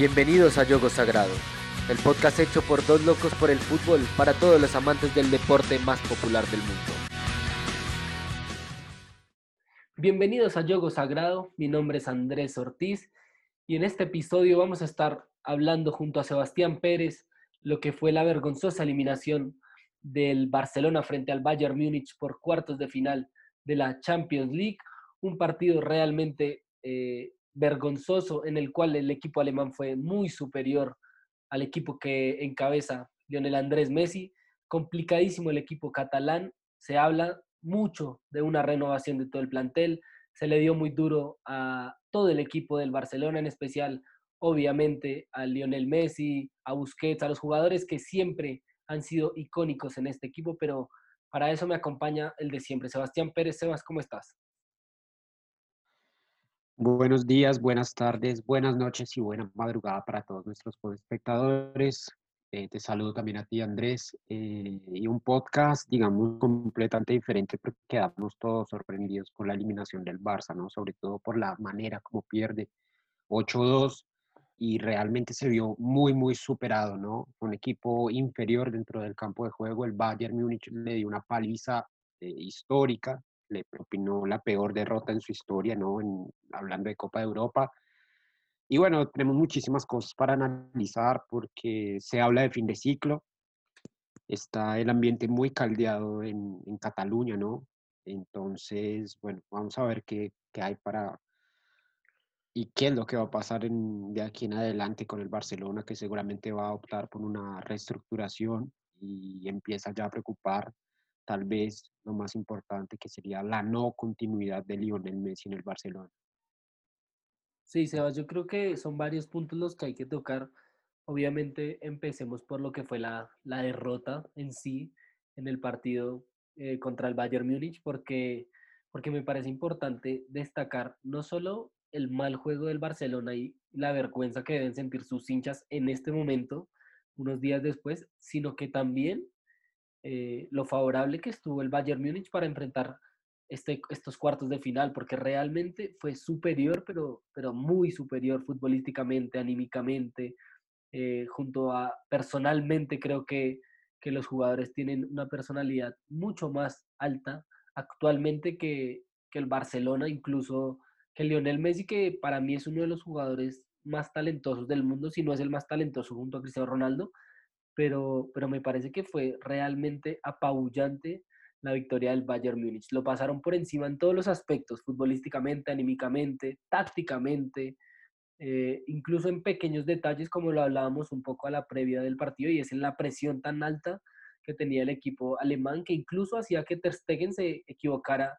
Bienvenidos a Yogo Sagrado, el podcast hecho por dos locos por el fútbol para todos los amantes del deporte más popular del mundo. Bienvenidos a Yogo Sagrado, mi nombre es Andrés Ortiz y en este episodio vamos a estar hablando junto a Sebastián Pérez lo que fue la vergonzosa eliminación del Barcelona frente al Bayern Múnich por cuartos de final de la Champions League, un partido realmente eh, vergonzoso en el cual el equipo alemán fue muy superior al equipo que encabeza Lionel Andrés Messi. Complicadísimo el equipo catalán. Se habla mucho de una renovación de todo el plantel. Se le dio muy duro a todo el equipo del Barcelona, en especial, obviamente, a Lionel Messi, a Busquets, a los jugadores que siempre han sido icónicos en este equipo, pero para eso me acompaña el de siempre. Sebastián Pérez, Sebas, ¿cómo estás? Buenos días, buenas tardes, buenas noches y buena madrugada para todos nuestros espectadores. Eh, te saludo también a ti, Andrés. Eh, y un podcast, digamos, completamente diferente porque quedamos todos sorprendidos con la eliminación del Barça, ¿no? Sobre todo por la manera como pierde 8-2 y realmente se vio muy, muy superado, ¿no? Un equipo inferior dentro del campo de juego. El Bayern Múnich le dio una paliza eh, histórica le propinó la peor derrota en su historia, ¿no? En, hablando de Copa de Europa. Y bueno, tenemos muchísimas cosas para analizar porque se habla de fin de ciclo. Está el ambiente muy caldeado en, en Cataluña, ¿no? Entonces, bueno, vamos a ver qué, qué, hay para y qué es lo que va a pasar en, de aquí en adelante con el Barcelona, que seguramente va a optar por una reestructuración y empieza ya a preocupar tal vez lo más importante que sería la no continuidad de Lionel Messi en el Barcelona. Sí, Sebas, yo creo que son varios puntos los que hay que tocar. Obviamente empecemos por lo que fue la, la derrota en sí en el partido eh, contra el Bayern Múnich, porque, porque me parece importante destacar no solo el mal juego del Barcelona y la vergüenza que deben sentir sus hinchas en este momento, unos días después, sino que también eh, lo favorable que estuvo el Bayern Múnich para enfrentar este, estos cuartos de final, porque realmente fue superior, pero, pero muy superior futbolísticamente, anímicamente, eh, junto a personalmente creo que, que los jugadores tienen una personalidad mucho más alta actualmente que, que el Barcelona, incluso que Lionel Messi, que para mí es uno de los jugadores más talentosos del mundo, si no es el más talentoso junto a Cristiano Ronaldo, pero, pero me parece que fue realmente apabullante la victoria del Bayern Múnich. Lo pasaron por encima en todos los aspectos, futbolísticamente, anímicamente, tácticamente, eh, incluso en pequeños detalles como lo hablábamos un poco a la previa del partido y es en la presión tan alta que tenía el equipo alemán que incluso hacía que Ter Stegen se equivocara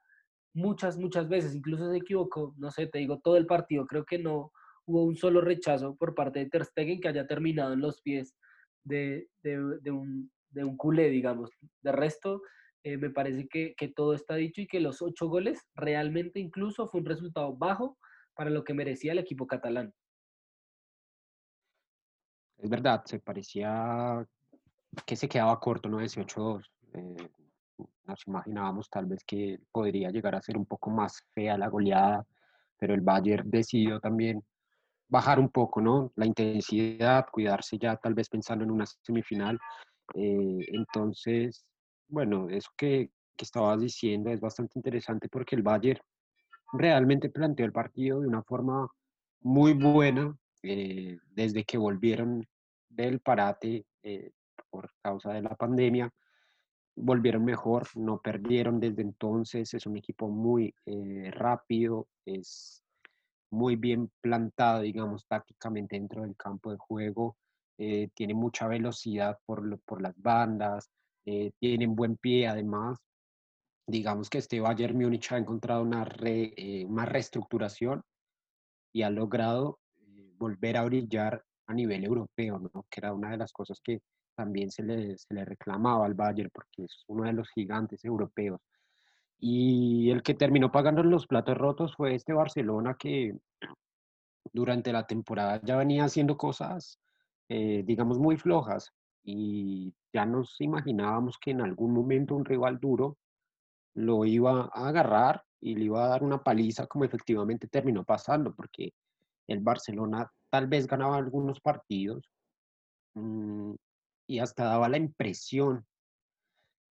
muchas, muchas veces, incluso se equivocó, no sé, te digo, todo el partido, creo que no hubo un solo rechazo por parte de Ter Stegen que haya terminado en los pies de, un, de culé, digamos. De resto, eh, me parece que, todo está dicho y que los ocho goles realmente incluso fue un resultado bajo para lo que merecía el equipo catalán. Es verdad, se parecía que se quedaba corto, ¿no? 18-2. Eh, nos imaginábamos tal vez que podría llegar a ser un poco más fea la goleada, pero el Bayern decidió también bajar un poco, ¿no? La intensidad, cuidarse ya tal vez pensando en una semifinal. Eh, entonces, bueno, eso que, que estabas diciendo es bastante interesante porque el Bayern realmente planteó el partido de una forma muy buena eh, desde que volvieron del parate eh, por causa de la pandemia. Volvieron mejor, no perdieron desde entonces, es un equipo muy rápido, es muy bien plantado, digamos, tácticamente dentro del campo de juego. Eh, tiene mucha velocidad por, por las bandas, eh, tienen buen pie además. Digamos que este Bayern Múnich ha encontrado una, eh, una reestructuración y ha logrado volver a brillar a nivel europeo, ¿no? que era una de las cosas que también se le, se le reclamaba al Bayern porque es uno de los gigantes europeos. Y el que terminó pagando los platos rotos fue este Barcelona que durante la temporada ya venía haciendo cosas, eh, digamos, muy flojas y ya nos imaginábamos que en algún momento un rival duro lo iba a agarrar y le iba a dar una paliza como efectivamente terminó pasando, porque el Barcelona tal vez ganaba algunos partidos mm, y hasta daba la impresión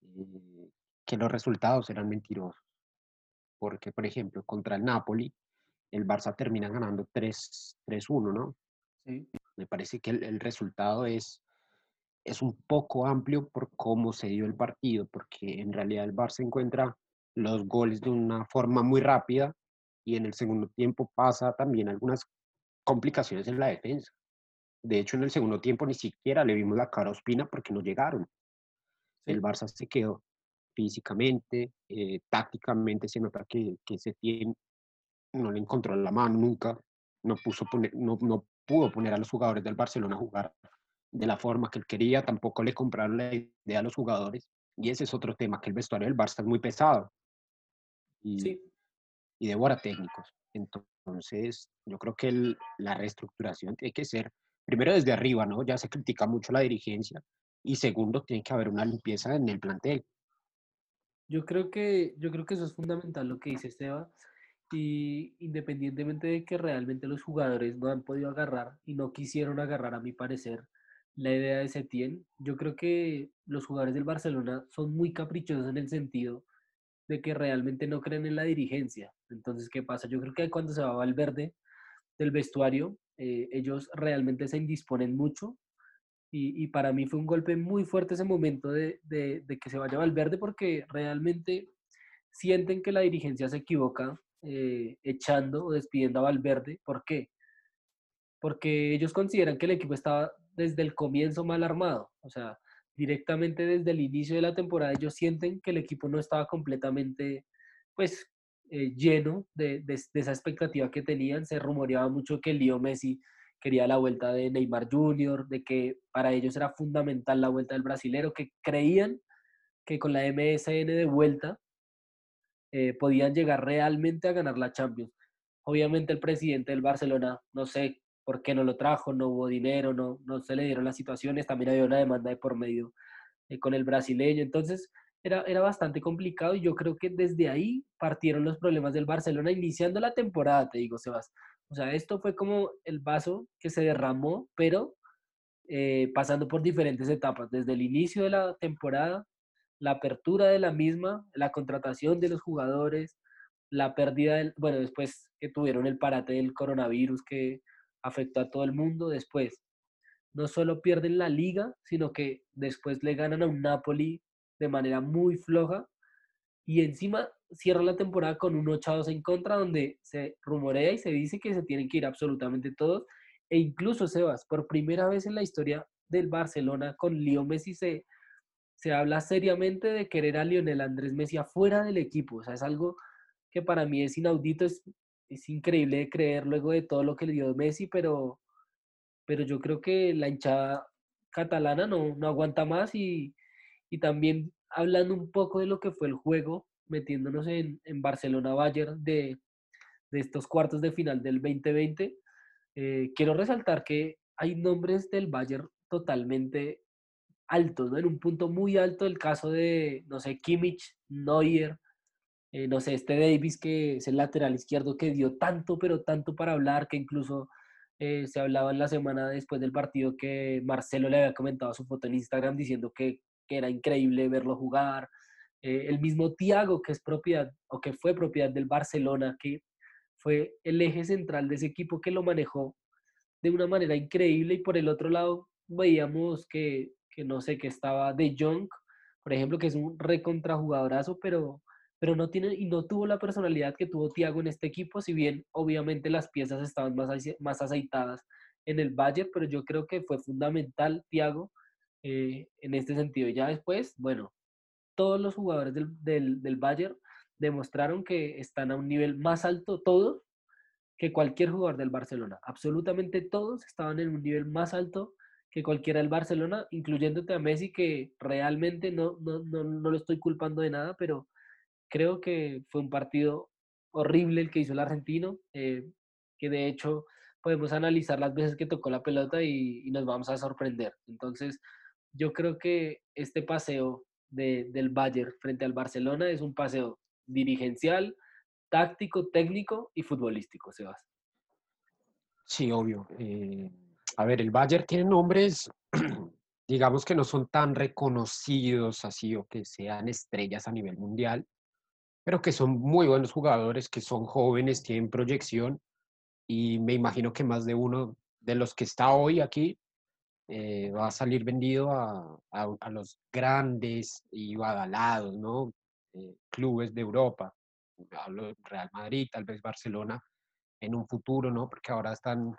eh, que los resultados eran mentirosos. Porque, por ejemplo, contra el Napoli, el Barça termina ganando 3-1, ¿no? Sí. Me parece que el, el resultado es, es un poco amplio por cómo se dio el partido, porque en realidad el Barça encuentra los goles de una forma muy rápida y en el segundo tiempo pasa también algunas complicaciones en la defensa. De hecho, en el segundo tiempo ni siquiera le vimos la cara a Ospina porque no llegaron. Sí. El Barça se quedó físicamente, eh, tácticamente se nota que, que tiene no le encontró la mano nunca, no, puso poner, no, no pudo poner a los jugadores del Barcelona a jugar de la forma que él quería, tampoco le compraron la idea a los jugadores. Y ese es otro tema, que el vestuario del Barça es muy pesado y, Sí, y devora técnicos. Entonces, yo creo que el- la reestructuración tiene que ser, primero desde arriba, ¿no? Ya se critica mucho la dirigencia. Y segundo, tiene que haber una limpieza en el plantel. Yo creo que, yo creo que eso es fundamental lo que dice Esteban. Y independientemente de que realmente los jugadores no han podido agarrar y no quisieron agarrar, a mi parecer, la idea de Setién, yo creo que los jugadores del Barcelona son muy caprichosos en el sentido de que realmente no creen en la dirigencia. Entonces, ¿qué pasa? Yo creo que cuando se va Valverde del vestuario, eh, ellos realmente se indisponen mucho y, para mí fue un golpe muy fuerte ese momento de, de- que se vaya Valverde porque realmente sienten que la dirigencia se equivoca eh, echando o despidiendo a Valverde. ¿Por qué? Porque ellos consideran que el equipo estaba desde el comienzo mal armado. O sea, directamente desde el inicio de la temporada ellos sienten que el equipo no estaba completamente, pues, eh, lleno de, de- de esa expectativa que tenían. Se rumoreaba mucho que Leo Messi quería la vuelta de Neymar Jr., de que para ellos era fundamental la vuelta del brasilero, que creían que con la MSN de vuelta eh, podían llegar realmente a ganar la Champions. Obviamente el presidente del Barcelona, no sé por qué no lo trajo, no hubo dinero, no, no se le dieron las situaciones, también había una demanda de por medio eh, con el brasileño, entonces era, era bastante complicado y yo creo que desde ahí partieron los problemas del Barcelona iniciando la temporada, te digo, Sebas. O sea, esto fue como el vaso que se derramó, pero eh, pasando por diferentes etapas, desde el inicio de la temporada, la apertura de la misma, la contratación de los jugadores, la pérdida del, bueno, después que tuvieron el parate del coronavirus que afectó a todo el mundo, después no solo pierden la liga, sino que después le ganan a un Napoli de manera muy floja y encima cierra la temporada con un 8 en contra donde se rumorea y se dice que se tienen que ir absolutamente todos e incluso Sebas, por primera vez en la historia del Barcelona con Leo Messi se, se habla seriamente de querer a Lionel Andrés Messi afuera del equipo, o sea, es algo que para mí es inaudito, es, es increíble de creer luego de todo lo que le dio Messi, pero, pero yo creo que la hinchada catalana no, no aguanta más y, y también hablando un poco de lo que fue el juego, metiéndonos en, en Barcelona-Bayern de, de estos cuartos de final del 2020, eh, quiero resaltar que hay nombres del Bayern totalmente altos, ¿no? En un punto muy alto el caso de, no sé, Kimmich, Neuer, eh, no sé, este Davis que es el lateral izquierdo que dio tanto, pero tanto para hablar, que incluso eh, se hablaba en la semana después del partido que Marcelo le había comentado su foto en Instagram diciendo que, que era increíble verlo jugar. Eh, el mismo Thiago, que es propiedad o que fue propiedad del Barcelona, que fue el eje central de ese equipo que lo manejó de una manera increíble y por el otro lado veíamos que, que no sé, que estaba De Jong, por ejemplo, que es un recontrajugadorazo, pero, pero no tiene y no tuvo la personalidad que tuvo Thiago en este equipo, si bien obviamente las piezas estaban más, más aceitadas en el Bayern, pero yo creo que fue fundamental Thiago eh, en este sentido. Ya después, bueno, todos los jugadores del, del, del Bayern demostraron que están a un nivel más alto, todos, que cualquier jugador del Barcelona. Absolutamente todos estaban en un nivel más alto que cualquiera del Barcelona, incluyéndote a Messi, que realmente no, no, no, no lo estoy culpando de nada, pero creo que fue un partido horrible el que hizo el argentino, eh, que de hecho podemos analizar las veces que tocó la pelota y, y nos vamos a sorprender. Entonces, yo creo que este paseo de, del Bayern frente al Barcelona es un paseo dirigencial, táctico, técnico y futbolístico, Sebas. Sí, obvio. Eh, a ver, el Bayern tiene nombres, digamos que no son tan reconocidos así o que sean estrellas a nivel mundial, pero que son muy buenos jugadores, que son jóvenes, tienen proyección y me imagino que más de uno de los que está hoy aquí eh, va a salir vendido a, a, los grandes y badalados, ¿no? Eh, clubes de Europa. Hablo Real Madrid, tal vez Barcelona en un futuro, ¿no? Porque ahora están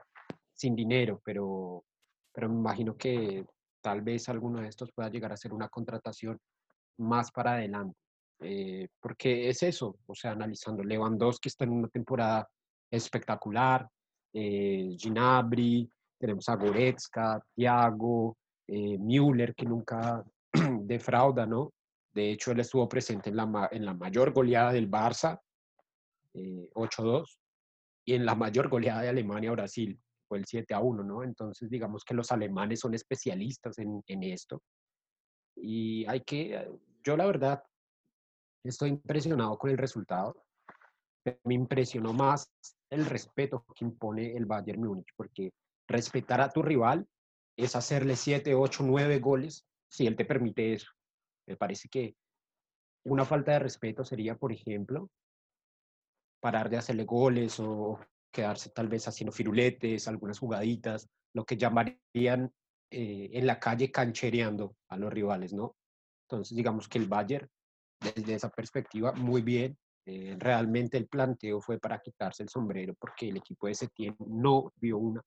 sin dinero, pero, pero me imagino que tal vez alguno de estos pueda llegar a ser una contratación más para adelante. Eh, porque es eso, o sea, analizando, Lewandowski está en una temporada espectacular, eh, Ginabri, tenemos a Goretzka, Thiago, eh, Müller, que nunca defrauda, ¿no? De hecho, él estuvo presente en la, en la mayor goleada del Barça, 8-2, eh, y en la mayor goleada de Alemania-Brasil, fue el 7-1, ¿no? Entonces, digamos que los alemanes son especialistas en, en esto. Y hay que, yo la verdad, estoy impresionado con el resultado. Me impresionó más el respeto que impone el Bayern Múnich, porque respetar a tu rival es hacerle 7, 8, 9 goles si él te permite eso. Me parece que una falta de respeto sería, por ejemplo, parar de hacerle goles o quedarse tal vez haciendo firuletes, algunas jugaditas, lo que llamarían eh, en la calle canchereando a los rivales, ¿no? Entonces, digamos que el Bayern, desde esa perspectiva, muy bien. Eh, realmente el planteo fue para quitarse el sombrero porque el equipo de Setién no vio una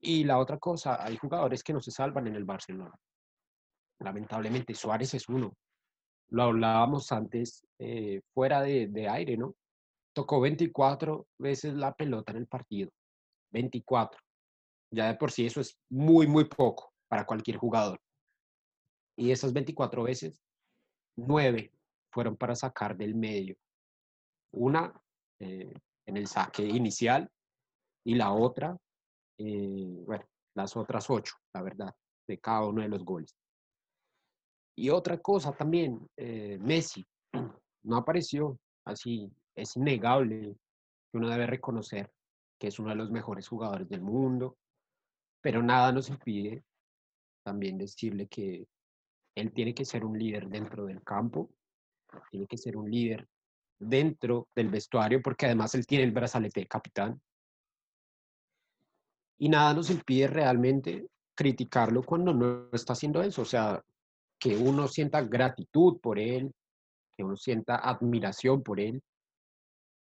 y la otra cosa, hay jugadores que no se salvan en el Barcelona. Lamentablemente, Suárez es uno. Lo hablábamos antes eh, fuera de, de aire, ¿no? Tocó 24 veces la pelota en el partido. 24. Ya de por sí eso es muy, muy poco para cualquier jugador. Y esas 24 veces, 9 fueron para sacar del medio. Una eh, en el saque inicial y la otra eh, bueno, las otras ocho, la verdad, de cada uno de los goles. Y otra cosa también, eh, Messi no apareció, así es innegable que uno debe reconocer que es uno de los mejores jugadores del mundo, pero nada nos impide también decirle que él tiene que ser un líder dentro del campo, tiene que ser un líder dentro del vestuario, porque además él tiene el brazalete de capitán, y nada nos impide realmente criticarlo cuando no está haciendo eso. O sea, que uno sienta gratitud por él, que uno sienta admiración por él,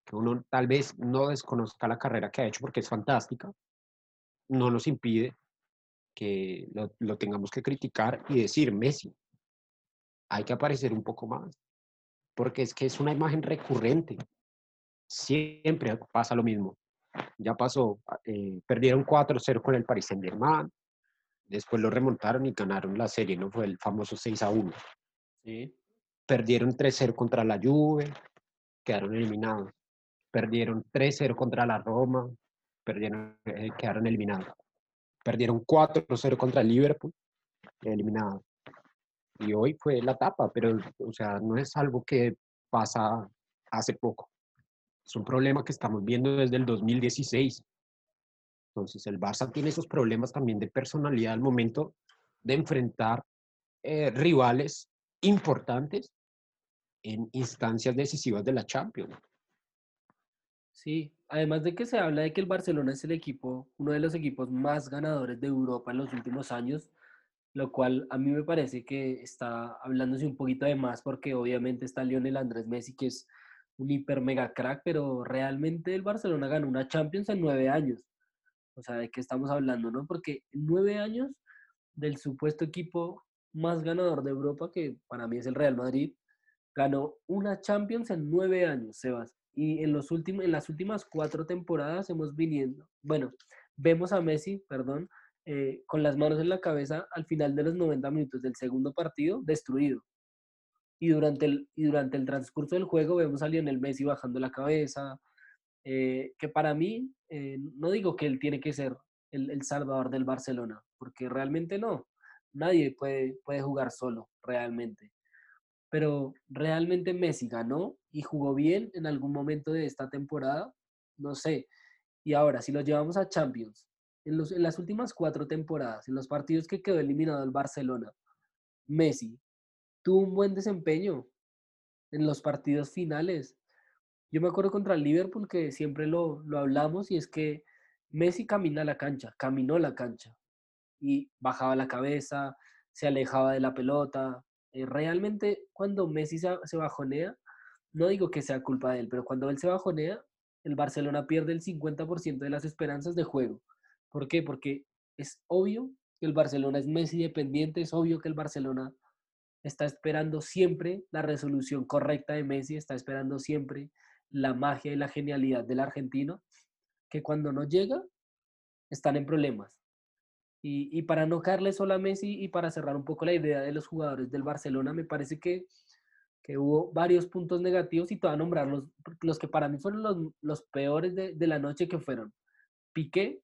que uno tal vez no desconozca la carrera que ha hecho porque es fantástica, no nos impide que lo, tengamos que criticar y decir, Messi, hay que aparecer un poco más, porque es que es una imagen recurrente. Siempre pasa lo mismo ya pasó, eh, perdieron 4-0 con el Paris Saint Germain, después lo remontaron y ganaron la serie, ¿no? Fue el famoso 6-1. ¿sí? Perdieron 3-0 contra la Juve, quedaron eliminados. Perdieron 3-0 contra la Roma, perdieron, eh, quedaron eliminados. Perdieron 4-0 contra el Liverpool, eliminados. Y hoy fue la tapa, pero, o sea, no es algo que pasa hace poco. Es un problema que estamos viendo desde el 2016. Entonces, el Barça tiene esos problemas también de personalidad al momento de enfrentar eh, rivales importantes en instancias decisivas de la Champions. Sí, además de que se habla de que el Barcelona es el equipo, uno de los equipos más ganadores de Europa en los últimos años, lo cual a mí me parece que está hablándose un poquito de más porque obviamente está Lionel Andrés Messi, que es un hiper mega crack, pero realmente el Barcelona ganó una Champions en nueve años. O sea, ¿de qué estamos hablando, no? Porque nueve años del supuesto equipo más ganador de Europa, que para mí es el Real Madrid, ganó una Champions en nueve años, Sebas. Y en, los últimos, en las últimas cuatro temporadas hemos viniendo, bueno, vemos a Messi, perdón, eh, con las manos en la cabeza al final de los 90 minutos del segundo partido, destruido y durante el, y durante el transcurso del juego vemos a Lionel Messi bajando la cabeza, eh, que para mí, eh, no digo que él tiene que ser el, el, salvador del Barcelona, porque realmente no, nadie puede, puede jugar solo, realmente. Pero realmente Messi ganó y jugó bien en algún momento de esta temporada, no sé. Y ahora, si lo llevamos a Champions, en, los, en las últimas cuatro temporadas, en los partidos que quedó eliminado el Barcelona, Messi tuvo un buen desempeño en los partidos finales. Yo me acuerdo contra el Liverpool que siempre lo, lo hablamos y es que Messi camina la cancha, caminó la cancha y bajaba la cabeza, se alejaba de la pelota. Eh, realmente cuando Messi se, se bajonea, no digo que sea culpa de él, pero cuando él se bajonea, el Barcelona pierde el 50% de las esperanzas de juego. ¿Por qué? Porque es obvio que el Barcelona es Messi dependiente, es obvio que el Barcelona está esperando siempre la resolución correcta de Messi, está esperando siempre la magia y la genialidad del argentino, que cuando no llega, están en problemas. Y, para no caerle solo a Messi y para cerrar un poco la idea de los jugadores del Barcelona, me parece que, que hubo varios puntos negativos y te voy a nombrar los, los que para mí fueron los, los peores de, de, la noche que fueron Piqué,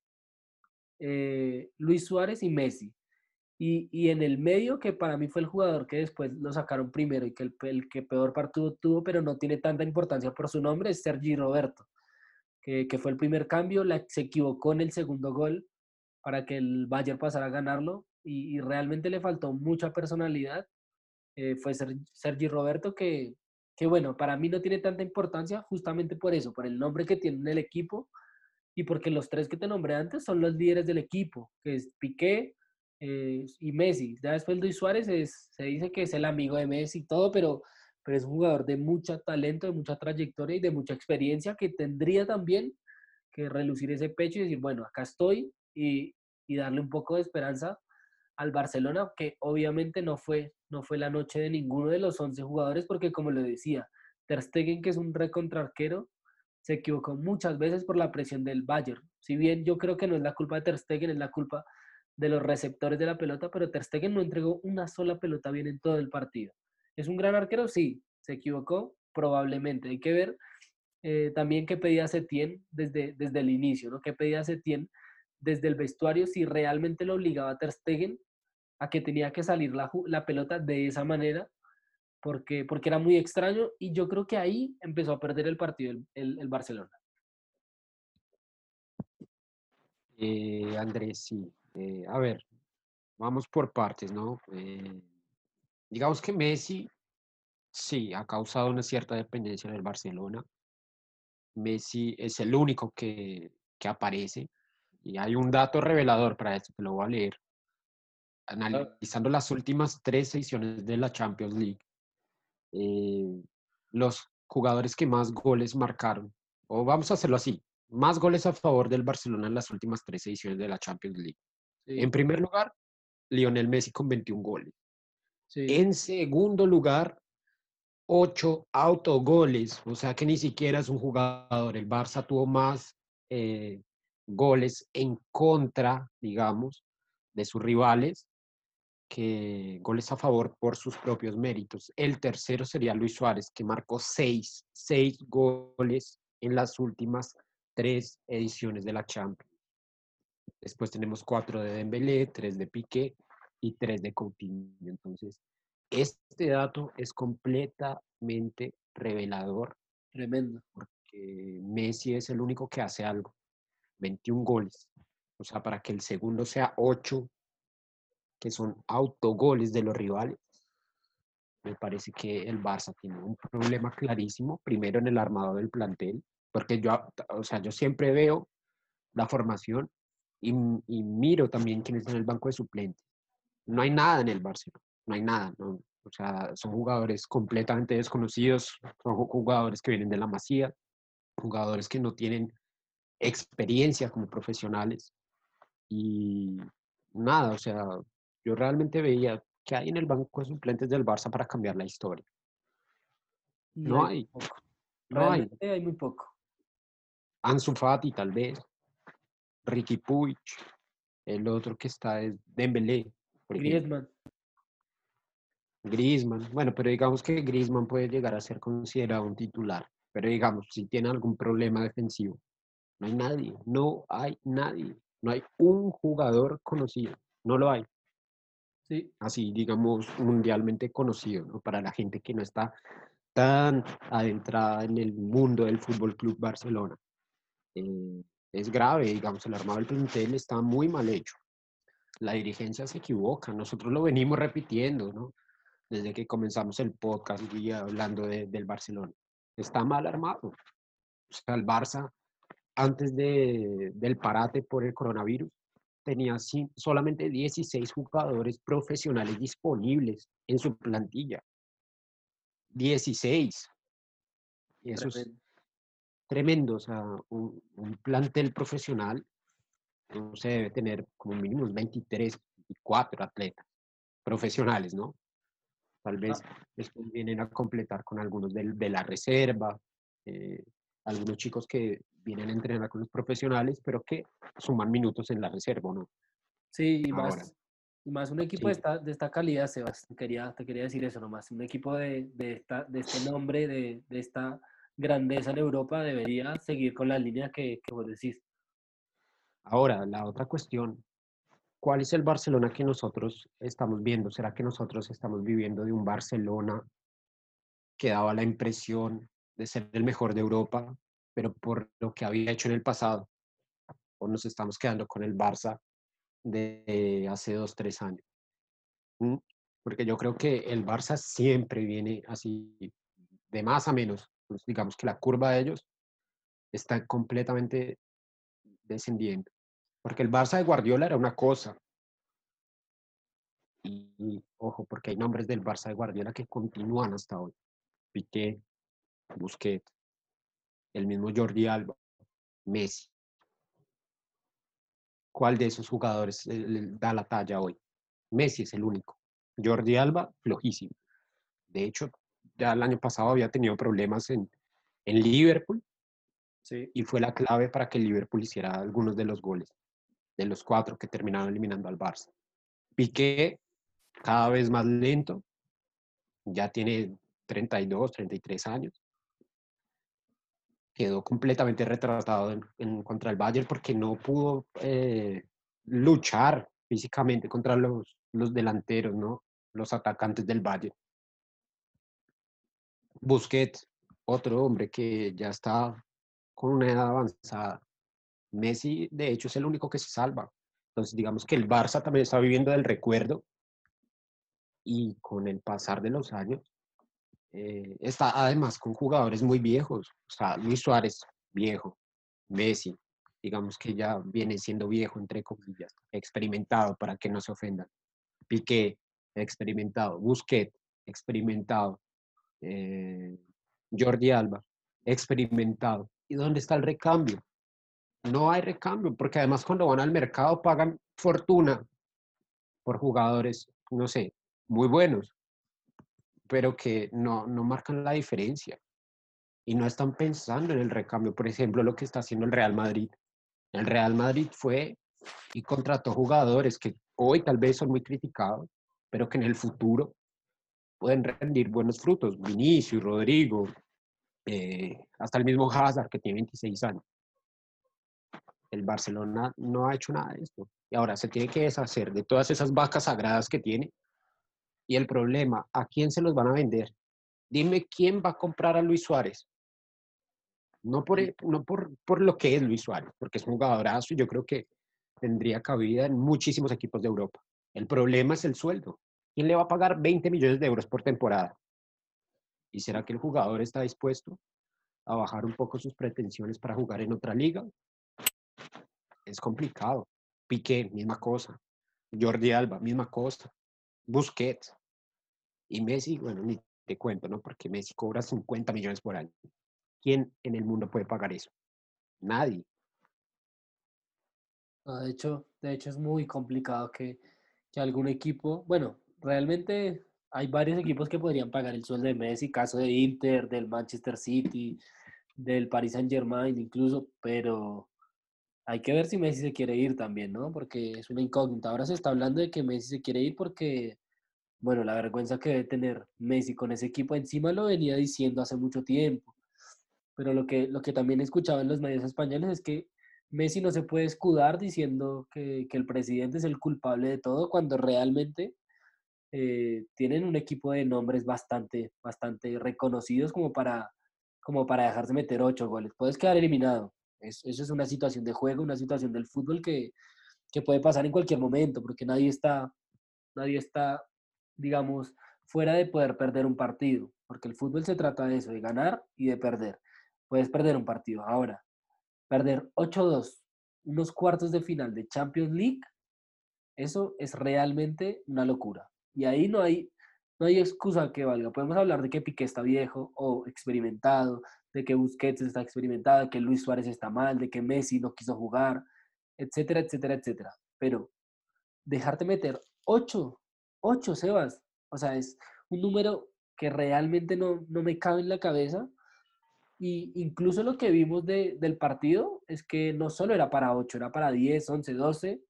eh, Luis Suárez y Messi. Y, y, en el medio, que para mí fue el jugador que después lo sacaron primero y que el, el que peor partido tuvo, pero no tiene tanta importancia por su nombre, es Sergi Roberto, que, que fue el primer cambio, la, se equivocó en el segundo gol para que el Bayern pasara a ganarlo y, realmente le faltó mucha personalidad. Eh, fue Sergi Roberto que, que, bueno, para mí no tiene tanta importancia justamente por eso, por el nombre que tiene en el equipo y porque los tres que te nombré antes son los líderes del equipo, que es Piqué eh, y Messi. Ya después Luis Suárez es, se dice que es el amigo de Messi y todo, pero, pero es un jugador de mucho talento, de mucha trayectoria y de mucha experiencia que tendría también que relucir ese pecho y decir, bueno, acá estoy y, y darle un poco de esperanza al Barcelona, que obviamente no fue, no fue la noche de ninguno de los 11 jugadores, porque como lo decía, Ter Stegen, que es un recontrarquero, se equivocó muchas veces por la presión del Bayern. Si bien yo creo que no es la culpa de Ter Stegen, es la culpa de los receptores de la pelota, pero Ter Stegen no entregó una sola pelota bien en todo el partido. ¿Es un gran arquero? Sí. ¿Se equivocó? Probablemente. Hay que ver eh, también qué pedía Setien desde, desde el inicio, ¿no? ¿Qué pedía Setien desde el vestuario si realmente lo obligaba a Ter Stegen a que tenía que salir la, la pelota de esa manera porque, porque era muy extraño y yo creo que ahí empezó a perder el partido el, el, el Barcelona. Eh, Andrés, sí. Eh, a ver, vamos por partes, ¿no? Eh, digamos que Messi, sí, ha causado una cierta dependencia en el Barcelona. Messi es el único que, que aparece. Y hay un dato revelador para esto, que lo voy a leer. Analizando las últimas tres ediciones de la Champions League, eh, los jugadores que más goles marcaron, o vamos a hacerlo así, más goles a favor del Barcelona en las últimas tres ediciones de la Champions League. Sí. En primer lugar, Lionel Messi con 21 goles. Sí. En segundo lugar, 8 autogoles, o sea que ni siquiera es un jugador. El Barça tuvo más eh, goles en contra, digamos, de sus rivales que goles a favor por sus propios méritos. El tercero sería Luis Suárez, que marcó seis, seis goles en las últimas tres ediciones de la Champions. Después tenemos cuatro de Dembélé, tres de Piqué y tres de Coutinho. Entonces, este dato es completamente revelador. Tremendo. Porque Messi es el único que hace algo. 21 goles. O sea, para que el segundo sea 8 que son autogoles de los rivales. Me parece que el Barça tiene un problema clarísimo, primero en el armado del plantel, porque yo, o sea, yo siempre veo la formación y, y miro también quién está en el banco de suplentes. No hay nada en el Barcelona, no hay nada. No, o sea, son jugadores completamente desconocidos, son jugadores que vienen de la masía, jugadores que no tienen experiencia como profesionales y nada, o sea, yo realmente veía que hay en el banco de suplentes del Barça para cambiar la historia. No hay. hay. No hay. hay muy poco. Ansu Fati, tal vez. Ricky Puig. El otro que está es Dembélé. Griezmann. Griezmann. Bueno, pero digamos que Griezmann puede llegar a ser considerado un titular. Pero digamos, si tiene algún problema defensivo, no hay nadie. No hay nadie. No hay un jugador conocido. No lo hay. Sí. Así, digamos, mundialmente conocido, ¿no? Para la gente que no está tan adentrada en el mundo del Fútbol Club Barcelona. Eh, es grave, digamos, el armado del plantel está muy mal hecho. La dirigencia se equivoca, nosotros lo venimos repitiendo, ¿no? Desde que comenzamos el podcast y hablando del Barcelona. Está mal armado. O sea, el Barça, antes de, del parate por el coronavirus, tenía solamente 16 jugadores profesionales disponibles en su plantilla. 16. Y eso es tremendo. O sea, un, plantel profesional no se debe tener como mínimo 23, 24 atletas profesionales, ¿no? Tal vez después vienen a completar con algunos de, la reserva, eh, algunos chicos que vienen a entrenar con los profesionales, pero que suman minutos en la reserva, ¿no? Sí, y más, y más un equipo de, esta, de esta calidad, Sebas, te quería, te quería decir eso nomás, un equipo de, de, esta, de este nombre, de, de, esta grandeza en Europa, debería seguir con la línea que, que vos decís. Ahora, la otra cuestión, ¿cuál es el Barcelona que nosotros estamos viendo? ¿Será que nosotros estamos viviendo de un Barcelona que daba la impresión de ser el mejor de Europa, pero por lo que había hecho en el pasado, o nos estamos quedando con el Barça de hace dos, tres años. Porque yo creo que el Barça siempre viene así, de más a menos. Pues digamos que la curva de ellos está completamente descendiendo. Porque el Barça de Guardiola era una cosa. Y, ojo, porque hay nombres del Barça de Guardiola que continúan hasta hoy. Piqué, Busquets, el mismo Jordi Alba, Messi. ¿Cuál de esos jugadores da la talla hoy? Messi es el único. Jordi Alba, flojísimo. De hecho, ya el año pasado había tenido problemas en, en Liverpool sí. y fue la clave para que Liverpool hiciera algunos de los goles, de los cuatro que terminaron eliminando al Barça. Piqué, cada vez más lento, ya tiene 32, 33 años quedó completamente retratado en, contra el Bayern porque no pudo eh, luchar físicamente contra los, los delanteros, ¿no? los atacantes del Bayern. Busquets, otro hombre que ya está con una edad avanzada. Messi, de hecho, es el único que se salva. Entonces, digamos que el Barça también está viviendo del recuerdo y con el pasar de los años, eh, está además con jugadores muy viejos. O sea, Luis Suárez, viejo. Messi, digamos que ya viene siendo viejo, entre comillas. Experimentado, para que no se ofendan. Piqué, experimentado. Busquets, experimentado. Eh, Jordi Alba, experimentado. ¿Y dónde está el recambio? No hay recambio, porque además cuando van al mercado pagan fortuna por jugadores, no sé, muy buenos, pero que no, no marcan la diferencia y no están pensando en el recambio. Por ejemplo, lo que está haciendo el Real Madrid. El Real Madrid fue y contrató jugadores que hoy tal vez son muy criticados, pero que en el futuro pueden rendir buenos frutos. Vinicius, Rodrigo, eh, hasta el mismo Hazard que tiene 26 años. El Barcelona no ha hecho nada de esto. Y ahora se tiene que deshacer de todas esas vacas sagradas que tiene y el problema, ¿a quién se los van a vender? Dime quién va a comprar a Luis Suárez. No por, no por, por lo que es Luis Suárez, porque es un jugadorazo y yo creo que tendría cabida en muchísimos equipos de Europa. El problema es el sueldo. ¿Quién le va a pagar 20 millones de euros por temporada? ¿Y será que el jugador está dispuesto a bajar un poco sus pretensiones para jugar en otra liga? Es complicado. Piqué, misma cosa. Jordi Alba, misma cosa. Busquets y Messi, bueno, ni te cuento, ¿no? Porque Messi cobra 50 millones por año. ¿Quién en el mundo puede pagar eso? Nadie. de, hecho, de hecho, es muy complicado que, que algún equipo, bueno, realmente hay varios equipos que podrían pagar el sueldo de Messi, caso de Inter, del Manchester City, del Paris Saint Germain incluso, pero hay que ver si Messi se quiere ir también, ¿no? Porque es una incógnita. Ahora se está hablando de que Messi se quiere ir porque, bueno, la vergüenza que debe tener Messi con ese equipo encima lo venía diciendo hace mucho tiempo. Pero lo que, lo que también escuchaba en los medios españoles es que Messi no se puede escudar diciendo que, el presidente es el culpable de todo cuando realmente eh, tienen un equipo de nombres bastante, bastante reconocidos como para, como para dejarse meter ocho goles. Puedes quedar eliminado, eso es una situación de juego, una situación del fútbol que, que puede pasar en cualquier momento, porque nadie está, nadie está, digamos, fuera de poder perder un partido, porque el fútbol se trata de eso, de ganar y de perder. Puedes perder un partido. Ahora, perder 8-2, unos cuartos de final de Champions League, eso es realmente una locura. Y ahí no hay, no hay excusa que valga. Podemos hablar de que Piqué está viejo o experimentado, de que Busquets está experimentado, de que Luis Suárez está mal, de que Messi no quiso jugar, etcétera, etcétera, etcétera. Pero dejarte meter 8, 8, Sebas, o sea, es un número que realmente no, no me cabe en la cabeza. Y incluso lo que vimos de, del partido es que no solo era para 8, era para 10, 11, 12.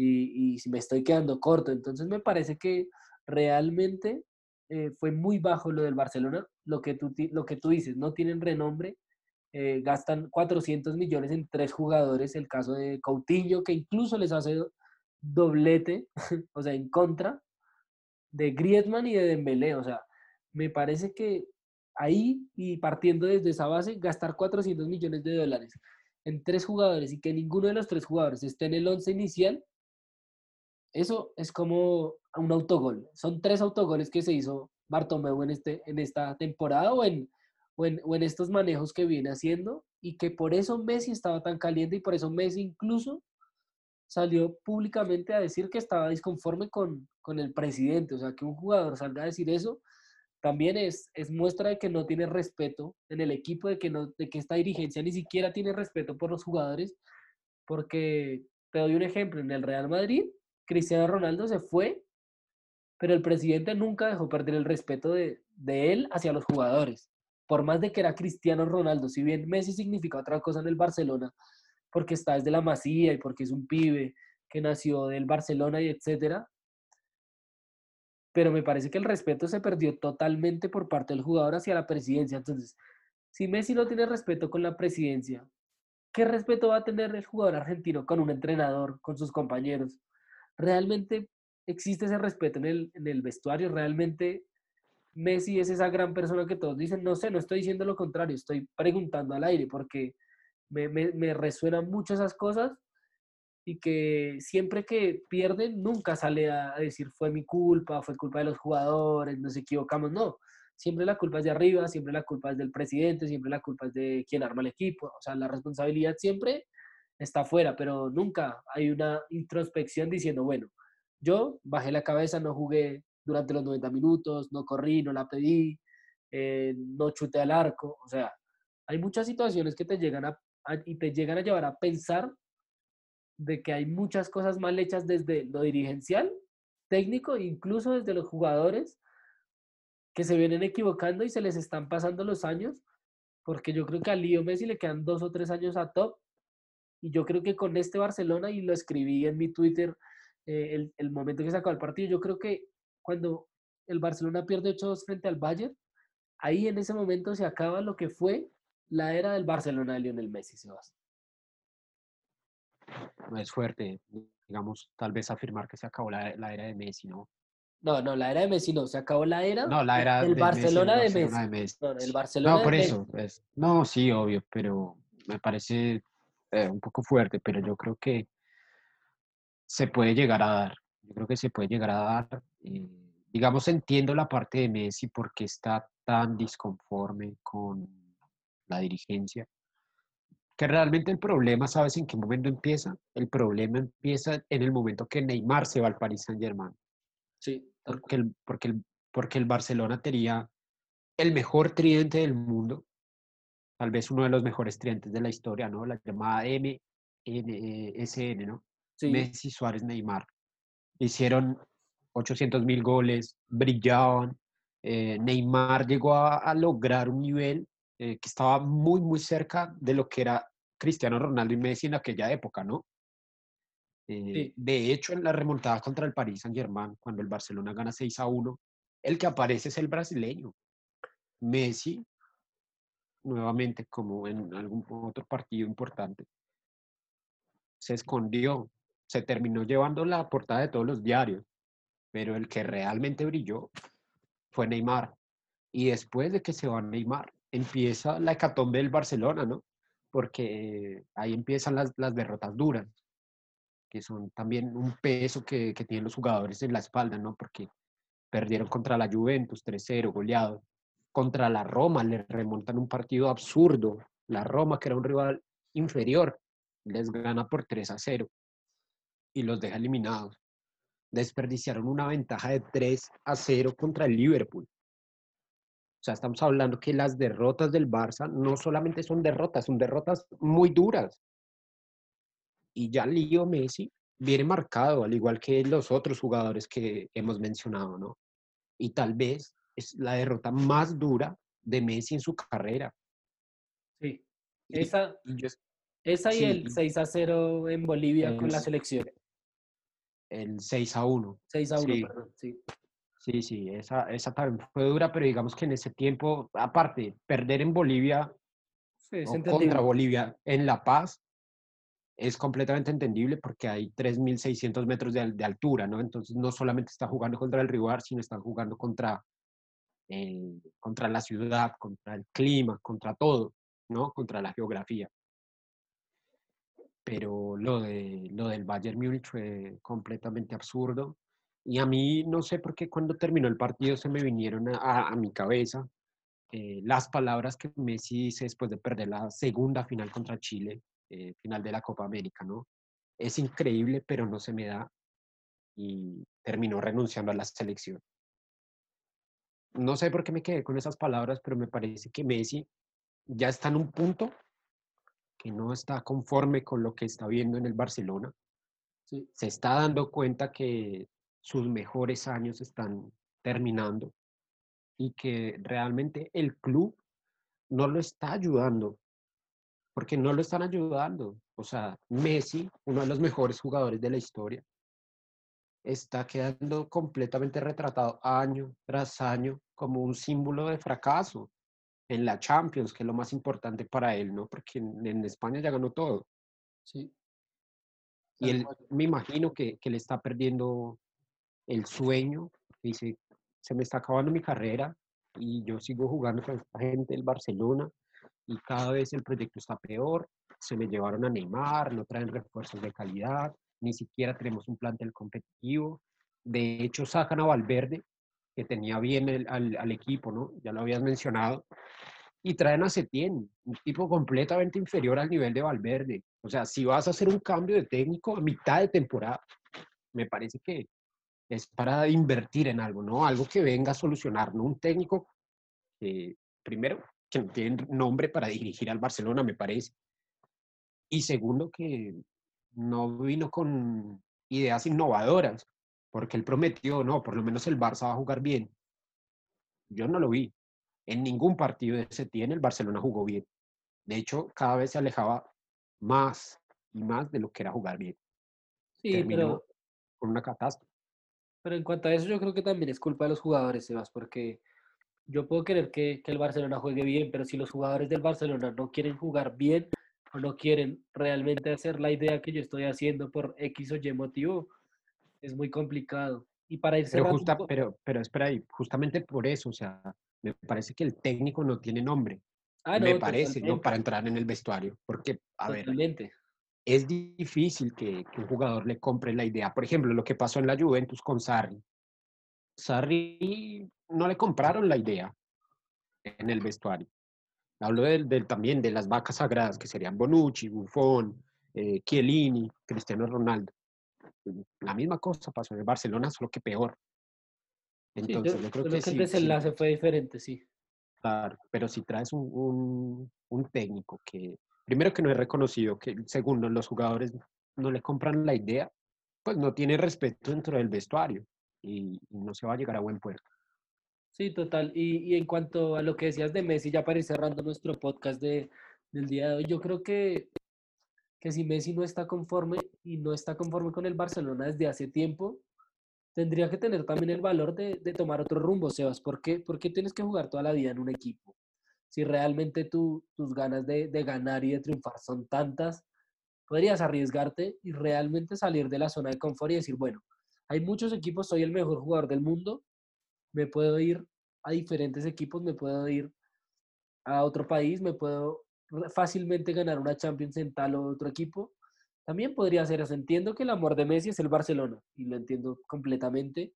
Y, y me estoy quedando corto. Entonces me parece que realmente eh, fue muy bajo lo del Barcelona. Lo que tú, lo que tú dices, no tienen renombre. Eh, gastan 400 millones en tres jugadores. El caso de Coutinho, que incluso les hace doblete, o sea, en contra de Griezmann y de Dembélé. O sea, me parece que ahí y partiendo desde esa base, gastar 400 millones de dólares en tres jugadores y que ninguno de los tres jugadores esté en el once inicial, eso es como un autogol. Son tres autogoles que se hizo Bartomeu en, este, en esta temporada o en, o en, o en estos manejos que viene haciendo y que por eso Messi estaba tan caliente y por eso Messi incluso salió públicamente a decir que estaba disconforme con, con el presidente. O sea, que un jugador salga a decir eso también es, es muestra de que no tiene respeto en el equipo, de que, no, de que esta dirigencia ni siquiera tiene respeto por los jugadores, porque te doy un ejemplo, en el Real Madrid, Cristiano Ronaldo se fue, pero el presidente nunca dejó perder el respeto de, de él hacia los jugadores, por más de que era Cristiano Ronaldo, si bien Messi significa otra cosa en el Barcelona, porque está desde la masía y porque es un pibe que nació del Barcelona y etcétera, pero me parece que el respeto se perdió totalmente por parte del jugador hacia la presidencia. Entonces, si Messi no tiene respeto con la presidencia, ¿qué respeto va a tener el jugador argentino con un entrenador, con sus compañeros? ¿Realmente existe ese respeto en el, vestuario? ¿Realmente Messi es esa gran persona que todos dicen? No sé, no estoy diciendo lo contrario, estoy preguntando al aire porque me resuenan mucho esas cosas y que siempre que pierden nunca sale a decir fue mi culpa, fue culpa de los jugadores, nos equivocamos, no. Siempre la culpa es de arriba, siempre la culpa es del presidente, siempre la culpa es de quien arma el equipo. O sea, la responsabilidad siempre está afuera, pero nunca hay una introspección diciendo, bueno, yo bajé la cabeza, no jugué durante los 90 minutos, no corrí, no la pedí, eh, no chuté al arco. O sea, hay muchas situaciones que te llegan a, y te llegan a llevar a pensar de que hay muchas cosas mal hechas desde lo dirigencial, técnico, incluso desde los jugadores que se vienen equivocando y se les están pasando los años, porque yo creo que a Leo Messi le quedan dos o tres años a top, y yo creo que con este Barcelona, y lo escribí en mi Twitter eh, el, el, momento que sacó el partido, yo creo que cuando el Barcelona pierde 8-2 frente al Bayern, ahí en ese momento se acaba lo que fue la era del Barcelona de Lionel Messi, Sebastián es fuerte, digamos, tal vez afirmar que se acabó la, la, era de Messi, ¿no? No, no, la era de Messi no, se acabó la era, no, la era del de Barcelona, Messi, de, Barcelona Messi. de Messi. No, el Barcelona No, por de eso, pues, no, sí, obvio, pero me parece eh, un poco fuerte, pero yo creo que se puede llegar a dar, yo creo que se puede llegar a dar, eh, digamos, entiendo la parte de Messi porque está tan disconforme con la dirigencia, que realmente el problema, ¿sabes en qué momento empieza? El problema empieza en el momento que Neymar se va al Paris Saint Germain. Sí. Porque el, porque, el, porque el Barcelona tenía el mejor tridente del mundo, tal vez uno de los mejores tridentes de la historia, ¿no? La llamada MSN, ¿no? Sí. Messi, Suárez, Neymar. Hicieron 800 mil goles, brillaban. Eh, Neymar llegó a, a lograr un nivel eh, que estaba muy, muy cerca de lo que era Cristiano Ronaldo y Messi en aquella época, ¿no? Eh, Sí. De hecho, en la remontada contra el Paris Saint-Germain, cuando el Barcelona gana 6 a 1, el que aparece es el brasileño. Messi, nuevamente, como en algún otro partido importante, se escondió, se terminó llevando la portada de todos los diarios, pero el que realmente brilló fue Neymar. Y después de que se va Neymar, empieza la hecatombe del Barcelona, ¿no? porque ahí empiezan las, las derrotas duras, que son también un peso que, que tienen los jugadores en la espalda, ¿no? Porque perdieron contra la Juventus 3-0, goleado. Contra la Roma le remontan un partido absurdo. La Roma, que era un rival inferior, les gana por 3 a 0 y los deja eliminados. Desperdiciaron una ventaja de 3 a 0 contra el Liverpool. O sea, estamos hablando que las derrotas del Barça no solamente son derrotas, son derrotas muy duras. Y ya Leo Messi viene marcado, al igual que los otros jugadores que hemos mencionado, ¿no? Y tal vez es la derrota más dura de Messi en su carrera. Sí. Esa, y, esa y el 6 a 0 en Bolivia con la selección. El 6 a 1. 6 a 1, perdón, sí. Sí, sí, esa, esa también fue dura, pero digamos que en ese tiempo, aparte, perder en Bolivia o contra Bolivia en La Paz es completamente entendible porque hay 3.600 metros de, de, altura, ¿no? Entonces no solamente está jugando contra el rival, sino está jugando contra, eh, contra la ciudad, contra el clima, contra todo, ¿no? Contra la geografía. Pero lo, de, lo del Bayern Múnich fue completamente absurdo. Y a mí no sé por qué cuando terminó el partido se me vinieron a, a mi cabeza eh, las palabras que Messi dice después de perder la segunda final contra Chile, eh, final de la Copa América, ¿no? Es increíble, pero no se me da y terminó renunciando a la selección. No sé por qué me quedé con esas palabras, pero me parece que Messi ya está en un punto que no está conforme con lo que está viendo en el Barcelona. Se está dando cuenta que sus mejores años están terminando y que realmente el club no lo está ayudando, porque no lo están ayudando. O sea, Messi, uno de los mejores jugadores de la historia, está quedando completamente retratado año tras año como un símbolo de fracaso en la Champions, que es lo más importante para él, ¿no? Porque en, España ya ganó todo. Sí. Y él, me imagino que, que le está perdiendo el sueño, dice, se me está acabando mi carrera y yo sigo jugando con esta gente del Barcelona y cada vez el proyecto está peor, se me llevaron a Neymar, no traen refuerzos de calidad, ni siquiera tenemos un plantel competitivo. De hecho, sacan a Valverde, que tenía bien el, al, equipo, ¿no? Ya lo habías mencionado. Y traen a Setién, un tipo completamente inferior al nivel de Valverde. O sea, si vas a hacer un cambio de técnico a mitad de temporada, me parece que es para invertir en algo, ¿no? Algo que venga a solucionar, no un técnico que, primero, que no tiene nombre para dirigir al Barcelona, me parece. Y segundo, que no vino con ideas innovadoras, porque él prometió, no, por lo menos el Barça va a jugar bien. Yo no lo vi. En ningún partido de ese tiene el Barcelona jugó bien. De hecho, cada vez se alejaba más y más de lo que era jugar bien. Sí, Terminó con una catástrofe. Pero en cuanto a eso, yo creo que también es culpa de los jugadores, Sebas, porque yo puedo querer que, que, el Barcelona juegue bien, pero si los jugadores del Barcelona no quieren jugar bien o no quieren realmente hacer la idea que yo estoy haciendo por X o Y motivo, es muy complicado. Y para irse pero, justa, pero, pero espera ahí, justamente por eso, o sea, me parece que el técnico no tiene nombre. Ah, no, me parece, ¿no? Para entrar en el vestuario. Porque, a totalmente. ver, es difícil que, que, un jugador le compre la idea. Por ejemplo, lo que pasó en la Juventus con Sarri. Sarri no le compraron la idea en el vestuario. Hablo del, del también de las vacas sagradas, que serían Bonucci, Buffon, eh, Chiellini, Cristiano Ronaldo. La misma cosa pasó en el Barcelona, solo que peor. Entonces, yo, yo, creo, que, que, el desenlace fue diferente, sí. Claro, pero si traes un, un, un técnico que primero que no es reconocido, que segundo, los jugadores no le compran la idea, pues no tiene respeto dentro del vestuario y, no se va a llegar a buen puerto. Sí, total. Y, y, en cuanto a lo que decías de Messi, ya para ir cerrando nuestro podcast de, del día de hoy, yo creo que, que si Messi no está conforme y no está conforme con el Barcelona desde hace tiempo, tendría que tener también el valor de, de tomar otro rumbo, Sebas. ¿Por qué? ¿Por qué tienes que jugar toda la vida en un equipo? si realmente tus ganas de, de ganar y de triunfar son tantas, podrías arriesgarte y realmente salir de la zona de confort y decir, bueno, hay muchos equipos, soy el mejor jugador del mundo, me puedo ir a diferentes equipos, me puedo ir a otro país, me puedo fácilmente ganar una Champions en tal o otro equipo, también podría ser eso. Entiendo que el amor de Messi es el Barcelona y lo entiendo completamente,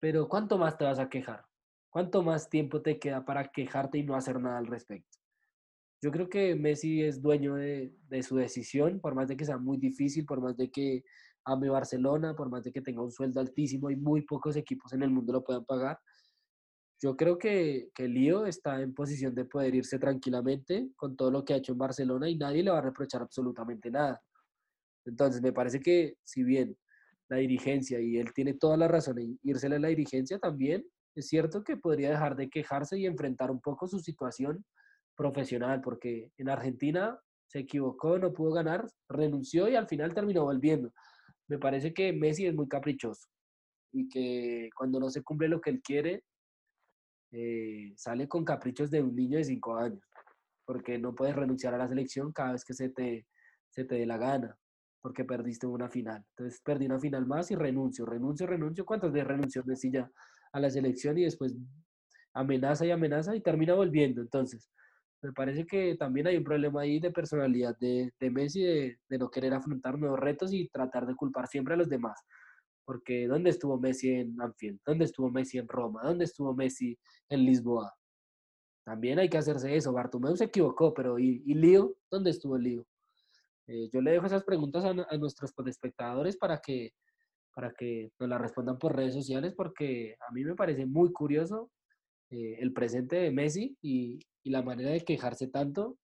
pero ¿cuánto más te vas a quejar? ¿Cuánto más tiempo te queda para quejarte y no hacer nada al respecto? Yo creo que Messi es dueño de, de su decisión, por más de que sea muy difícil, por más de que ame Barcelona, por más de que tenga un sueldo altísimo y muy pocos equipos en el mundo lo puedan pagar. Yo creo que, que Lío está en posición de poder irse tranquilamente con todo lo que ha hecho en Barcelona y nadie le va a reprochar absolutamente nada. Entonces, me parece que si bien la dirigencia y él tiene toda la razón en irse a la dirigencia también, es cierto que podría dejar de quejarse y enfrentar un poco su situación profesional, porque en Argentina se equivocó, no pudo ganar, renunció y al final terminó volviendo me parece que Messi es muy caprichoso y que cuando no se cumple lo que él quiere, eh, sale con caprichos de un niño de cinco años, porque no puedes renunciar a la selección cada vez que se te, se te dé la gana, porque perdiste una final. Entonces perdí una final más y renuncio, renuncio, renuncio. ¿Cuántas veces renunció Messi ya a la selección y después amenaza y amenaza y termina volviendo? Entonces, me parece que también hay un problema ahí de personalidad de, de Messi, de, de, no querer afrontar nuevos retos y tratar de culpar siempre a los demás. Porque ¿dónde estuvo Messi en Anfield? ¿Dónde estuvo Messi en Roma? ¿Dónde estuvo Messi en Lisboa? También hay que hacerse eso. Bartomeu se equivocó, pero ¿y, y Lío? ¿Dónde estuvo Lío? Eh, yo le dejo esas preguntas a, a nuestros espectadores para que, para que nos las respondan por redes sociales, porque a mí me parece muy curioso eh, el presente de Messi y, y la manera de quejarse tanto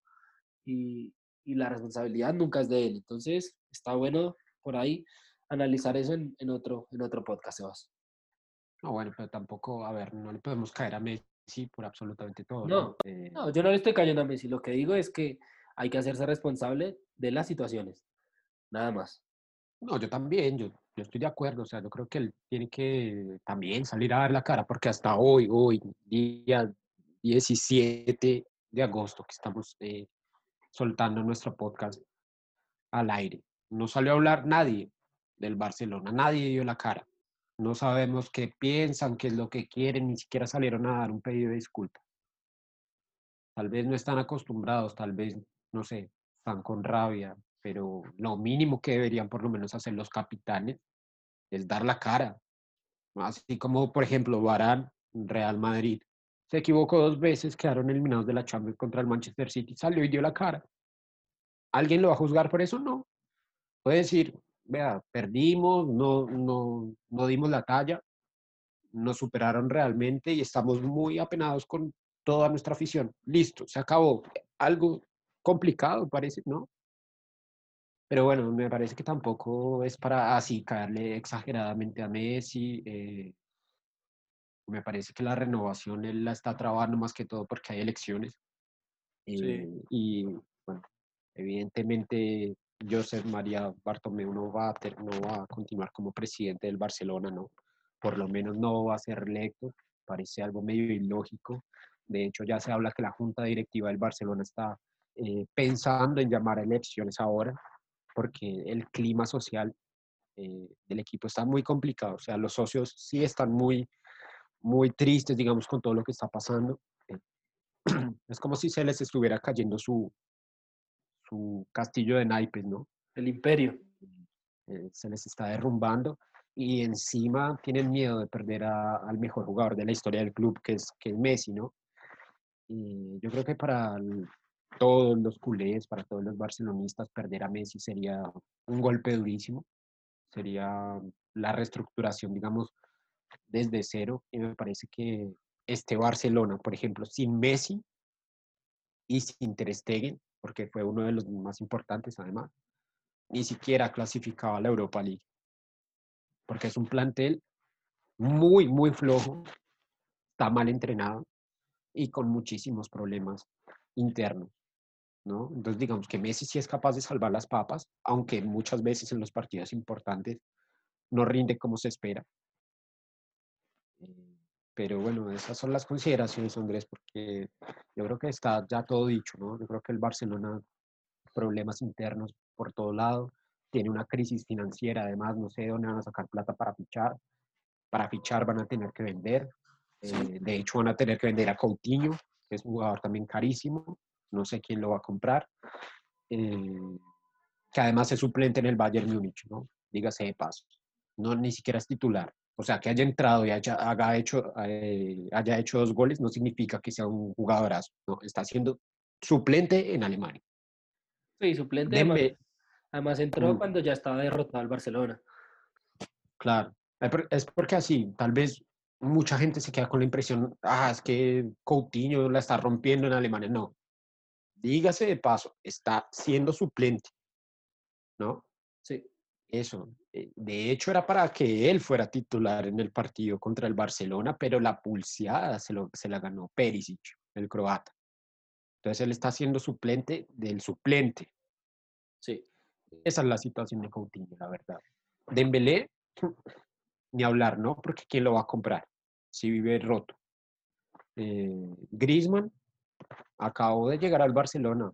y, y, la responsabilidad nunca es de él. Entonces, está bueno por ahí analizar eso en, en otro, en otro podcast, Sebas. No, bueno, pero tampoco, a ver, no le podemos caer a Messi por absolutamente todo. No, ¿no? Eh... no yo no le estoy cayendo a Messi. Lo que digo es que hay que hacerse responsable de las situaciones. Nada más. No, yo también, yo, yo estoy de acuerdo. O sea, yo creo que él tiene que también salir a dar la cara, porque hasta hoy, hoy, día 17 de agosto que estamos eh, soltando nuestro podcast al aire. No salió a hablar nadie del Barcelona, nadie dio la cara. No sabemos qué piensan, qué es lo que quieren, ni siquiera salieron a dar un pedido de disculpa. Tal vez no están acostumbrados, tal vez, no sé, están con rabia, pero lo mínimo que deberían por lo menos hacer los capitanes es dar la cara. Así como, por ejemplo, Barán, Real Madrid, se equivocó dos veces, quedaron eliminados de la Champions contra el Manchester City, salió y dio la cara. ¿Alguien lo va a juzgar por eso? No. Puede decir, vea, perdimos, no, no, no dimos la talla, nos superaron realmente y estamos muy apenados con toda nuestra afición. Listo, se acabó. Algo complicado parece, ¿no? Pero bueno, me parece que tampoco es para así caerle exageradamente a Messi. Eh, me parece que la renovación él la está trabando más que todo porque hay elecciones. Eh, sí. Y bueno, evidentemente Josep María Bartomeu no va, a ter, no va a continuar como presidente del Barcelona, ¿no? Por lo menos no va a ser electo, parece algo medio ilógico. De hecho, ya se habla que la junta directiva del Barcelona está eh, pensando en llamar a elecciones ahora, porque el clima social eh, del equipo está muy complicado. O sea, los socios sí están muy, muy tristes, digamos, con todo lo que está pasando. Es como si se les estuviera cayendo su, su castillo de naipes, ¿no? El imperio. Eh, se les está derrumbando y encima tienen miedo de perder a, al mejor jugador de la historia del club, que es, que es Messi, ¿no? Y yo creo que para el, todos los culés, para todos los barcelonistas, perder a Messi sería un golpe durísimo. Sería la reestructuración, digamos, desde cero. Y me parece que este Barcelona, por ejemplo, sin Messi y sin Ter Stegen, porque fue uno de los más importantes además, ni siquiera clasificaba a la Europa League. Porque es un plantel muy, muy flojo, está mal entrenado y con muchísimos problemas internos. ¿no? Entonces, digamos que Messi sí es capaz de salvar las papas, aunque muchas veces en los partidos importantes no rinde como se espera. Pero bueno, esas son las consideraciones, Andrés, porque yo creo que está ya todo dicho, ¿no? Yo creo que el Barcelona, problemas internos por todo lado, tiene una crisis financiera, además, no sé de dónde van a sacar plata para fichar. Para fichar van a tener que vender. Eh, de hecho, van a tener que vender a Coutinho, que es un jugador también carísimo. no sé quién lo va a comprar, eh, que además es suplente en el Bayern Múnich, ¿no? Dígase de paso, no ni siquiera es titular. O sea, que haya entrado y haya, haga hecho, eh, haya hecho dos goles no significa que sea un jugadorazo, ¿no? Está siendo suplente en Alemania. Sí, suplente. Además, además, entró mm. cuando ya estaba derrotado el Barcelona. Claro, es porque así, tal vez mucha gente se queda con la impresión, ah, es que Coutinho la está rompiendo en Alemania. No, dígase de paso, está siendo suplente, ¿no? Sí. Eso. Eh, de hecho, era para que él fuera titular en el partido contra el Barcelona, pero la pulseada se, lo, se la ganó Perisic, el croata. Entonces él está siendo suplente del suplente. Sí. Esa es la situación de Coutinho, la verdad. Dembélé, ni hablar, ¿no? Porque ¿quién lo va a comprar si vive roto? Eh, Griezmann acabó de llegar al Barcelona,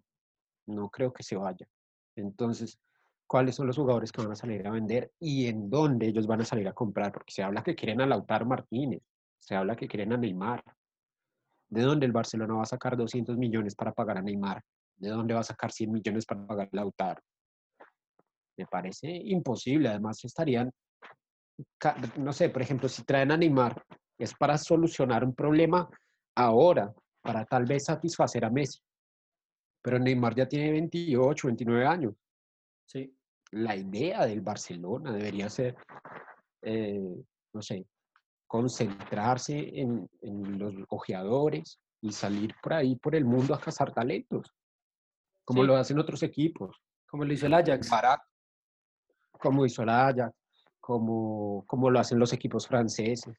no creo que se vaya. Entonces, ¿cuáles son los jugadores que van a salir a vender y en dónde ellos van a salir a comprar? Porque se habla que quieren a Lautaro Martínez, se habla que quieren a Neymar. ¿De dónde el Barcelona va a sacar 200 millones para pagar a Neymar? ¿De dónde va a sacar 100 millones para pagar a Lautaro? Me parece imposible. Además, estarían no sé, por ejemplo, si traen a Neymar, es para solucionar un problema ahora, para tal vez satisfacer a Messi. Pero Neymar ya tiene 28, 29 años. Sí. La idea del Barcelona debería ser, eh, no sé, concentrarse en, los ojeadores y salir por ahí, por el mundo a cazar talentos, como lo hacen otros equipos. Como lo hizo el Ajax. Barato, como hizo el Ajax como, como lo hacen los equipos franceses,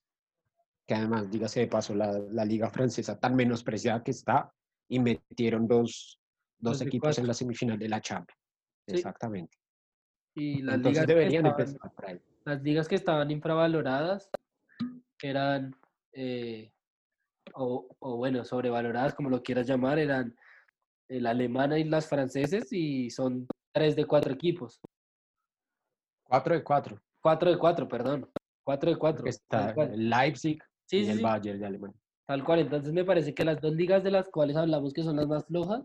que además, dígase de paso, la, la liga francesa tan menospreciada que está, y metieron dos, dos equipos en la semifinal de la Champions. Exactamente. Y las ligas deberían empezar por ahí. Las ligas que estaban infravaloradas eran, eh, o, o, bueno, sobrevaloradas, como lo quieras llamar, eran el alemana y las franceses, y son tres de cuatro equipos. Cuatro de cuatro. 4 de 4, perdón. 4 de 4. Está Leipzig y el Bayern de Alemania. Tal cual, entonces me parece que las dos ligas de las cuales hablamos que son las más flojas,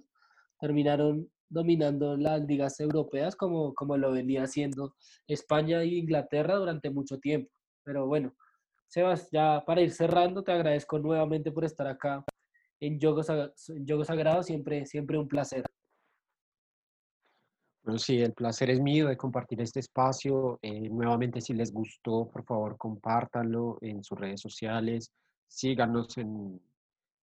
terminaron dominando las ligas europeas como, como lo venía haciendo España e Inglaterra durante mucho tiempo. Pero bueno, Sebas, ya para ir cerrando, te agradezco nuevamente por estar acá en Yogo, en Sagrado, siempre, siempre un placer. Bueno, sí, el placer es mío de compartir este espacio. Eh, nuevamente, si les gustó, por favor, compártanlo en sus redes sociales. Síganos en,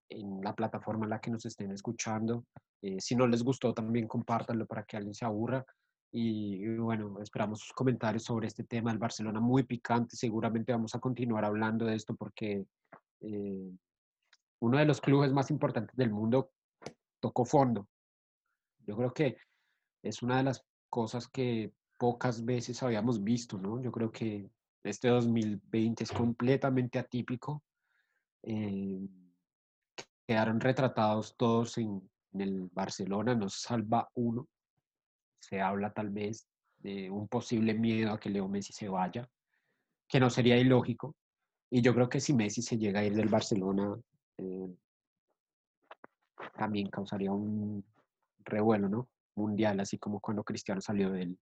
en la plataforma en la que nos estén escuchando. Eh, si no les gustó, también compártanlo para que alguien se aburra. Y, bueno, esperamos sus comentarios sobre este tema del Barcelona muy picante. Seguramente vamos a continuar hablando de esto porque eh, uno de los clubes más importantes del mundo tocó fondo. Yo creo que es una de las cosas que pocas veces habíamos visto, ¿no? Yo creo que este 2020 es completamente atípico. Eh, quedaron retratados todos en, el Barcelona, nos salva uno. Se habla tal vez de un posible miedo a que Leo Messi se vaya, que no sería ilógico. Y yo creo que si Messi se llega a ir del Barcelona, eh, también causaría un revuelo, ¿no? mundial, así como cuando Cristiano salió del,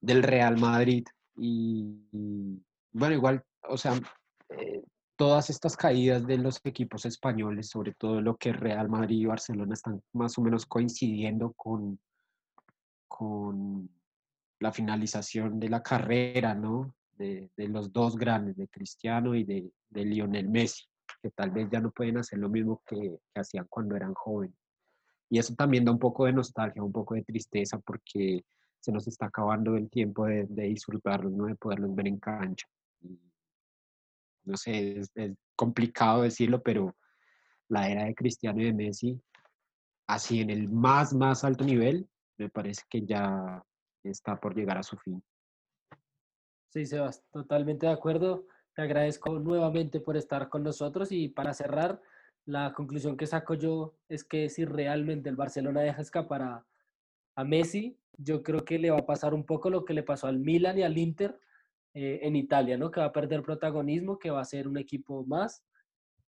del Real Madrid. Y, bueno, igual, o sea, eh, todas estas caídas de los equipos españoles, sobre todo lo que Real Madrid y Barcelona están más o menos coincidiendo con, con la finalización de la carrera, ¿no? De, los dos grandes, de Cristiano y de, de, Lionel Messi, que tal vez ya no pueden hacer lo mismo que hacían cuando eran jóvenes. Y eso también da un poco de nostalgia, un poco de tristeza porque se nos está acabando el tiempo de, de disfrutarlos, ¿no? de poderlos ver en cancha. No sé, es, complicado decirlo, pero la era de Cristiano y de Messi, así en el más, más alto nivel, me parece que ya está por llegar a su fin. Sí, Sebas, totalmente de acuerdo. Te agradezco nuevamente por estar con nosotros y para cerrar, la conclusión que saco yo es que si realmente el Barcelona deja escapar a, Messi, yo creo que le va a pasar un poco lo que le pasó al Milan y al Inter eh, en Italia, ¿no? Que va a perder protagonismo, que va a ser un equipo más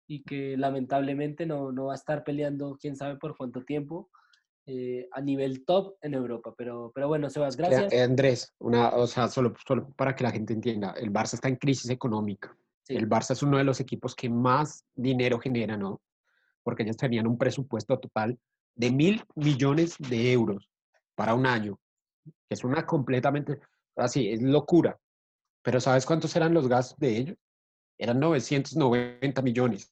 y que lamentablemente no, no va a estar peleando quién sabe por cuánto tiempo eh, a nivel top en Europa. Pero, pero bueno, Sebas, gracias. Eh, Andrés, una, o sea, solo, solo para que la gente entienda, el Barça está en crisis económica. El Barça es uno de los equipos que más dinero genera, ¿no? Porque ellos tenían un presupuesto total de mil millones de euros para un año, es una completamente, así, es locura. Pero ¿sabes cuántos eran los gastos de ellos? Eran 990 millones.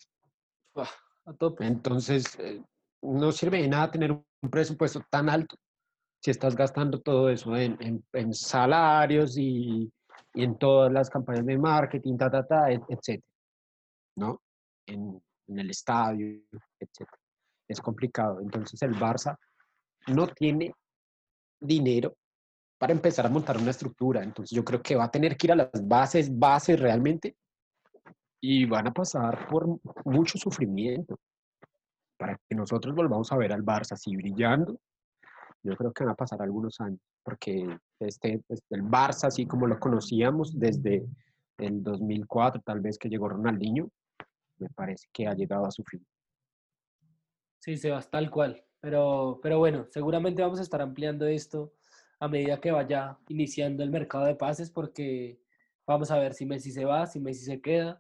a tope. Entonces, eh, no sirve de nada tener un presupuesto tan alto si estás gastando todo eso en, en, salarios y, y, en todas las campañas de marketing, ta, ta, ta, etc. ¿No? En, en el estadio, etc. Es complicado. Entonces, el Barça no tiene dinero para empezar a montar una estructura. Entonces yo creo que va a tener que ir a las bases, bases realmente, y van a pasar por mucho sufrimiento para que nosotros volvamos a ver al Barça así brillando. Yo creo que van a pasar algunos años, porque este, este, el Barça, así como lo conocíamos desde el 2004, tal vez que llegó Ronaldinho, me parece que ha llegado a su fin. Sí, Sebas, tal cual. Pero, pero bueno, seguramente vamos a estar ampliando esto a medida que vaya iniciando el mercado de pases, porque vamos a ver si Messi se va, si Messi se queda,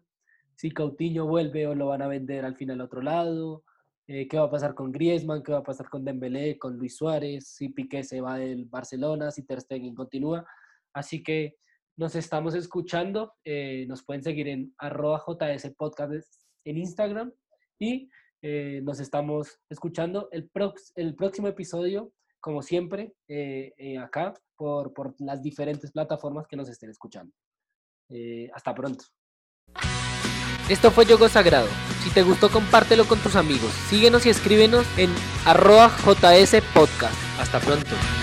si Coutinho vuelve o lo van a vender al final a otro lado, eh, qué va a pasar con Griezmann, qué va a pasar con Dembélé, con Luis Suárez, si Piqué se va del Barcelona, si Ter Stegen continúa. Así que nos estamos escuchando, eh, nos pueden seguir en arroba JS Podcast en Instagram y eh, nos estamos escuchando el, el próximo episodio, como siempre, eh, eh, acá por, por, las diferentes plataformas que nos estén escuchando. hasta pronto. Esto fue Yogo Sagrado. Si te gustó, compártelo con tus amigos. Síguenos y escríbenos en arroba JS Podcast. Hasta pronto.